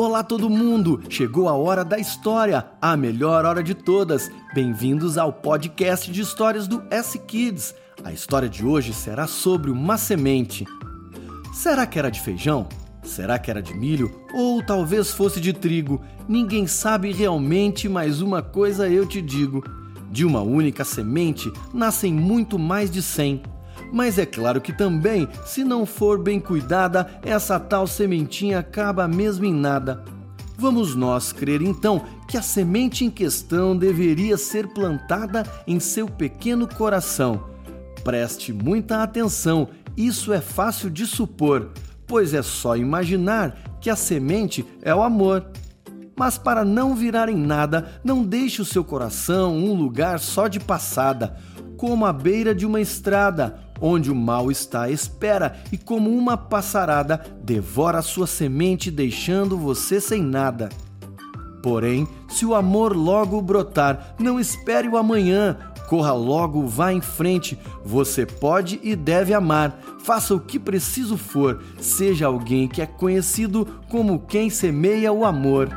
Olá todo mundo! Chegou a hora da história, a melhor hora de todas. Bem-vindos ao podcast de histórias do S Kids. A história de hoje será sobre uma semente. Será que era de feijão? Será que era de milho? Ou talvez fosse de trigo? Ninguém sabe realmente, mas uma coisa eu te digo: de uma única semente nascem muito mais de cem. Mas é claro que também, se não for bem cuidada, essa tal sementinha acaba mesmo em nada. Vamos nós crer então que a semente em questão deveria ser plantada em seu pequeno coração. Preste muita atenção, isso é fácil de supor, pois é só imaginar que a semente é o amor. Mas para não virar em nada, não deixe o seu coração um lugar só de passada, como a beira de uma estrada, onde o mal está à espera e, como uma passarada, devora sua semente, deixando você sem nada. Porém, se o amor logo brotar, não espere o amanhã, corra logo, vá em frente. Você pode e deve amar. Faça o que preciso for. Seja alguém que é conhecido como quem semeia o amor.